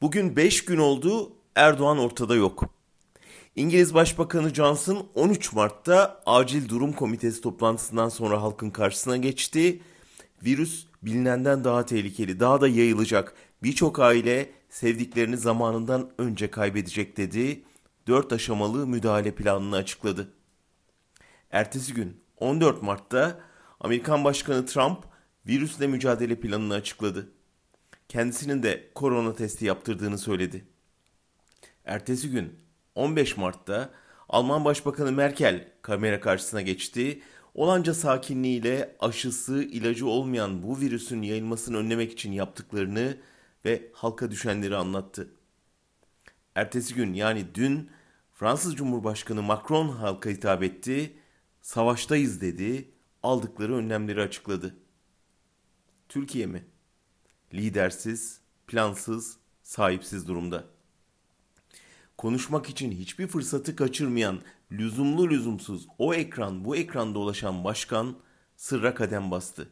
Bugün 5 gün oldu Erdoğan ortada yok. İngiliz Başbakanı Johnson 13 Mart'ta acil durum komitesi toplantısından sonra halkın karşısına geçti. Virüs bilinenden daha tehlikeli, daha da yayılacak. Birçok aile sevdiklerini zamanından önce kaybedecek dedi. 4 aşamalı müdahale planını açıkladı. Ertesi gün 14 Mart'ta Amerikan Başkanı Trump virüsle mücadele planını açıkladı. Kendisinin de korona testi yaptırdığını söyledi. Ertesi gün 15 Mart'ta Alman Başbakanı Merkel kamera karşısına geçti. Olanca sakinliğiyle aşısı, ilacı olmayan bu virüsün yayılmasını önlemek için yaptıklarını ve halka düşenleri anlattı. Ertesi gün yani dün Fransız Cumhurbaşkanı Macron halka hitap etti. Savaştayız dedi. Aldıkları önlemleri açıkladı. Türkiye mi? Lidersiz, plansız, sahipsiz durumda. Konuşmak için hiçbir fırsatı kaçırmayan, lüzumlu lüzumsuz o ekran bu ekranda dolaşan başkan sırra kadem bastı.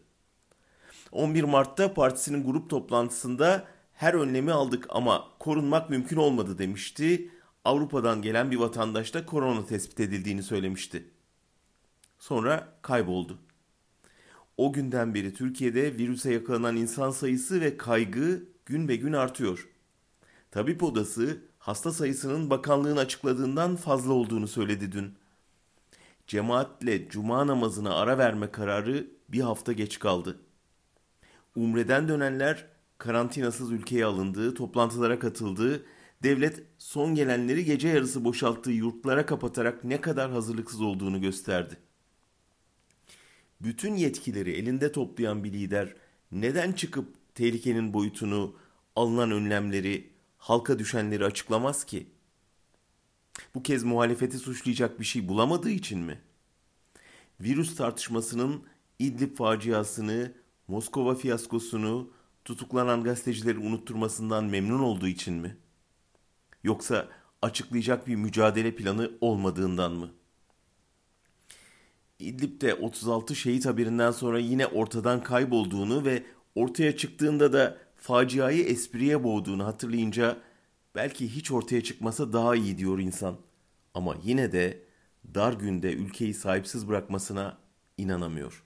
11 Mart'ta partisinin grup toplantısında her önlemi aldık ama korunmak mümkün olmadı demişti. Avrupa'dan gelen bir vatandaş da korona tespit edildiğini söylemişti. Sonra kayboldu. O günden beri Türkiye'de virüse yakalanan insan sayısı ve kaygı gün be gün artıyor. Tabip odası hasta sayısının bakanlığın açıkladığından fazla olduğunu söyledi dün. Cemaatle cuma namazına ara verme kararı bir hafta geç kaldı. Umreden dönenler karantinasız ülkeye alındığı, toplantılara katıldığı, devlet son gelenleri gece yarısı boşalttığı yurtlara kapatarak ne kadar hazırlıksız olduğunu gösterdi. Bütün yetkileri elinde toplayan bir lider neden çıkıp tehlikenin boyutunu, alınan önlemleri, halka düşenleri açıklamaz ki? Bu kez muhalefeti suçlayacak bir şey bulamadığı için mi? Virüs tartışmasının İdlib faciasını, Moskova fiyaskosunu, tutuklanan gazetecileri unutturmasından memnun olduğu için mi? Yoksa açıklayacak bir mücadele planı olmadığından mı? İdlib'de 36 şehit haberinden sonra yine ortadan kaybolduğunu ve ortaya çıktığında da faciayı espriye boğduğunu hatırlayınca belki hiç ortaya çıkmasa daha iyi diyor insan. Ama yine de dar günde ülkeyi sahipsiz bırakmasına inanamıyor.